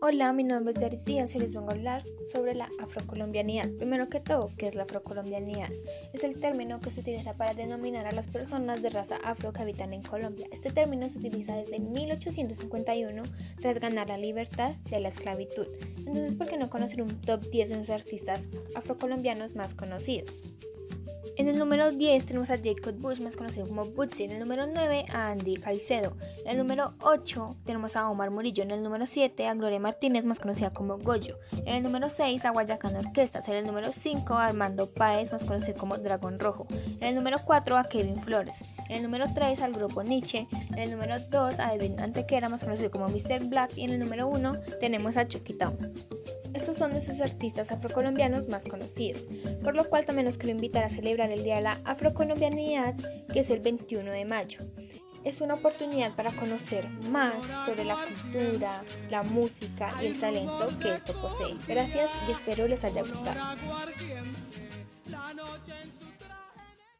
Hola, mi nombre es Yaris Díaz y les vengo a hablar sobre la afrocolombianidad. Primero que todo, ¿qué es la afrocolombianidad? Es el término que se utiliza para denominar a las personas de raza afro que habitan en Colombia. Este término se utiliza desde 1851 tras ganar la libertad de la esclavitud. Entonces, ¿por qué no conocer un top 10 de los artistas afrocolombianos más conocidos? En el número 10 tenemos a Jacob Bush, más conocido como Bootsy. En el número 9 a Andy Caicedo. En el número 8 tenemos a Omar Murillo. En el número 7 a Gloria Martínez, más conocida como Goyo. En el número 6 a Guayacán Orquestas. En el número 5 a Armando Páez, más conocido como Dragón Rojo. En el número 4 a Kevin Flores. En el número 3 al grupo Nietzsche. En el número 2 a Edwin Antequera, más conocido como Mr. Black. Y en el número 1 tenemos a Chucky Town. Estos son de sus artistas afrocolombianos más conocidos, por lo cual también los quiero invitar a celebrar el Día de la Afrocolombianidad, que es el 21 de mayo. Es una oportunidad para conocer más sobre la cultura, la música y el talento que esto posee. Gracias y espero les haya gustado.